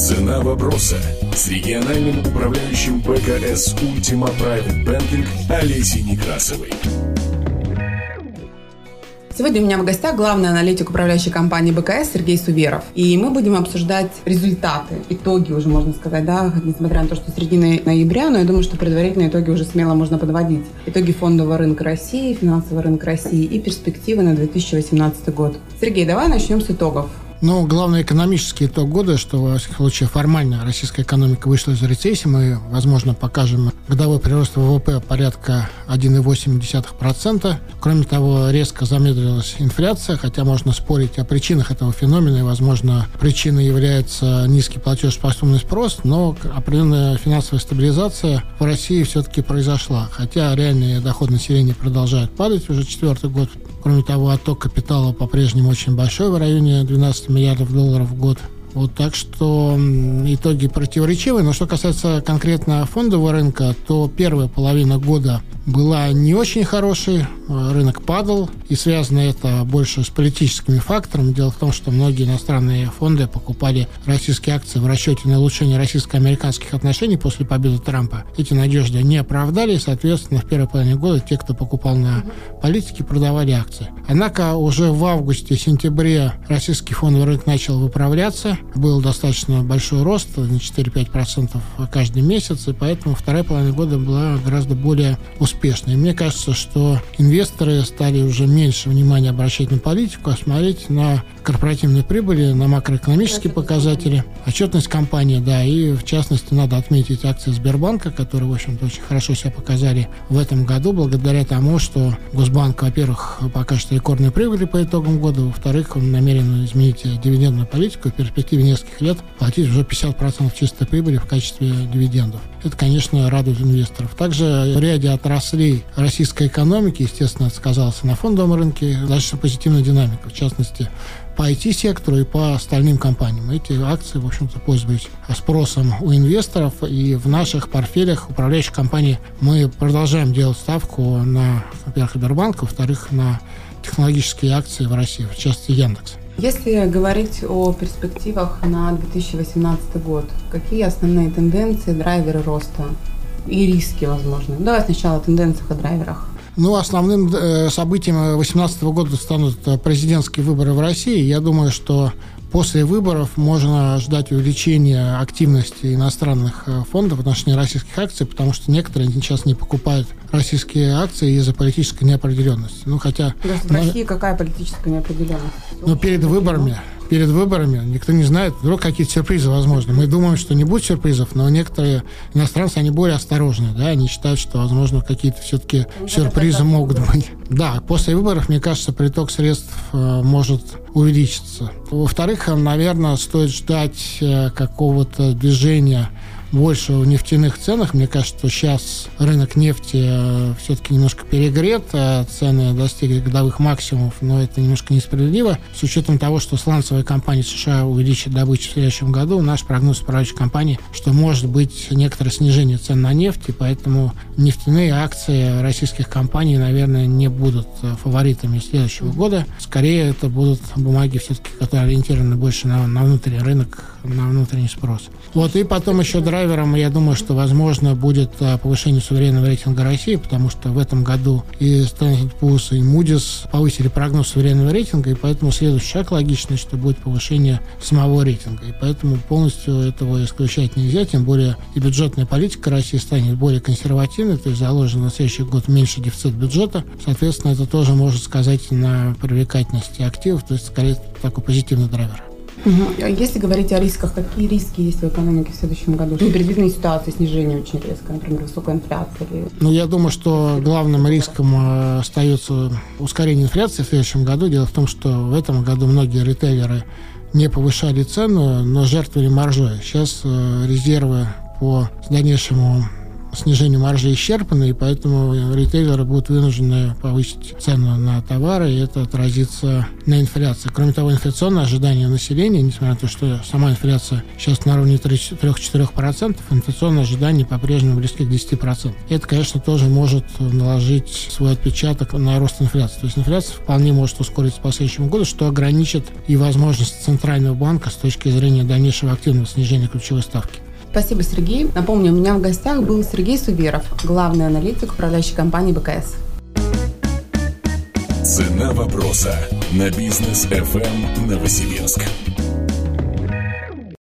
Цена вопроса с региональным управляющим БКС «Ультима Private Banking» Олесей Некрасовой. Сегодня у меня в гостях главный аналитик управляющей компании БКС Сергей Суверов. И мы будем обсуждать результаты, итоги уже, можно сказать, да, несмотря на то, что середина ноября, но я думаю, что предварительные итоги уже смело можно подводить. Итоги фондового рынка России, финансового рынка России и перспективы на 2018 год. Сергей, давай начнем с итогов. Ну, главный экономический итог года, что, во всяком случае, формально российская экономика вышла из рецессии. Мы, возможно, покажем годовой прирост ВВП порядка 1,8%. Кроме того, резко замедлилась инфляция, хотя можно спорить о причинах этого феномена, и, возможно, причиной является низкий платежеспособный спрос, но определенная финансовая стабилизация в России все-таки произошла. Хотя реальные доходы населения продолжают падать уже четвертый год Кроме того, отток капитала по-прежнему очень большой, в районе 12 миллиардов долларов в год. Вот так что итоги противоречивые. Но что касается конкретно фондового рынка, то первая половина года была не очень хорошей, рынок падал, и связано это больше с политическими факторами. Дело в том, что многие иностранные фонды покупали российские акции в расчете на улучшение российско-американских отношений после победы Трампа. Эти надежды не оправдали, и, соответственно, в первой половине года те, кто покупал на политике, продавали акции. Однако уже в августе-сентябре российский фондовый рынок начал выправляться, был достаточно большой рост, на 4-5% каждый месяц, и поэтому вторая половина года была гораздо более успешной. И мне кажется, что инвесторы стали уже меньше внимания обращать на политику, а смотреть на корпоративные прибыли, на макроэкономические показатели, отчетность компании, да, и в частности надо отметить акции Сбербанка, которые, в общем-то, очень хорошо себя показали в этом году, благодаря тому, что Госбанк, во-первых, покажет рекордные прибыли по итогам года, во-вторых, он намерен изменить дивидендную политику в перспективе нескольких лет платить уже 50% чистой прибыли в качестве дивидендов. Это, конечно, радует инвесторов. Также в ряде отраслей российской экономики, естественно, это сказалось на фондовом рынке, достаточно позитивная динамика. В частности, по IT-сектору и по остальным компаниям. Эти акции, в общем-то, пользуются спросом у инвесторов, и в наших портфелях управляющих компаний мы продолжаем делать ставку на, во-первых, Сбербанк, во-вторых, на технологические акции в России, в частности, Яндекс. Если говорить о перспективах на 2018 год, какие основные тенденции, драйверы роста и риски, возможно? Давай сначала о тенденциях и драйверах. Ну, основным э, событием 2018 года станут э, президентские выборы в России. Я думаю, что После выборов можно ждать увеличения активности иностранных э, фондов в отношении российских акций, потому что некоторые сейчас не покупают российские акции из-за политической неопределенности. Ну, хотя... В России какая политическая неопределенность? Ну, перед выборами перед выборами, никто не знает, вдруг какие-то сюрпризы возможны. Мы думаем, что не будет сюрпризов, но некоторые иностранцы, они более осторожны, да, они считают, что, возможно, какие-то все-таки ну, сюрпризы могут быть. Да, после выборов, мне кажется, приток средств э, может увеличиться. Во-вторых, наверное, стоит ждать э, какого-то движения больше в нефтяных ценах. Мне кажется, что сейчас рынок нефти э, все-таки немножко перегрет, а цены достигли годовых максимумов, но это немножко несправедливо. С учетом того, что сланцевая компания США увеличит добычу в следующем году, наш прогноз управляющей компании, что может быть некоторое снижение цен на нефть, и поэтому нефтяные акции российских компаний, наверное, не будут э, фаворитами следующего года. Скорее, это будут бумаги все-таки, которые ориентированы больше на, на внутренний рынок, на внутренний спрос. Вот, и потом еще драйвером, я думаю, что, возможно, будет а, повышение суверенного рейтинга России, потому что в этом году и Standard Poor's, и Moody's повысили прогноз суверенного рейтинга, и поэтому следующий шаг логичный, что будет повышение самого рейтинга. И поэтому полностью этого исключать нельзя, тем более и бюджетная политика России станет более консервативной, то есть заложен на следующий год меньше дефицит бюджета. Соответственно, это тоже может сказать на привлекательности активов, то есть скорее такой позитивный драйвер. Угу. Если говорить о рисках, какие риски есть в экономике в следующем году? Непредвиденные ситуации, снижение очень резко, например, высокая инфляция. Ну, я думаю, что главным риском э, остается ускорение инфляции в следующем году. Дело в том, что в этом году многие ритейлеры не повышали цену, но жертвовали маржой. Сейчас э, резервы по дальнейшему снижение маржи исчерпано, и поэтому ритейлеры будут вынуждены повысить цену на товары, и это отразится на инфляции. Кроме того, инфляционное ожидание населения, несмотря на то, что сама инфляция сейчас на уровне 3-4%, инфляционное ожидание по-прежнему близко к 10%. И это, конечно, тоже может наложить свой отпечаток на рост инфляции. То есть инфляция вполне может ускориться по следующему году, что ограничит и возможность Центрального банка с точки зрения дальнейшего активного снижения ключевой ставки. Спасибо, Сергей. Напомню, у меня в гостях был Сергей Суверов, главный аналитик управляющей компании БКС. Цена вопроса на бизнес FM Новосибирск.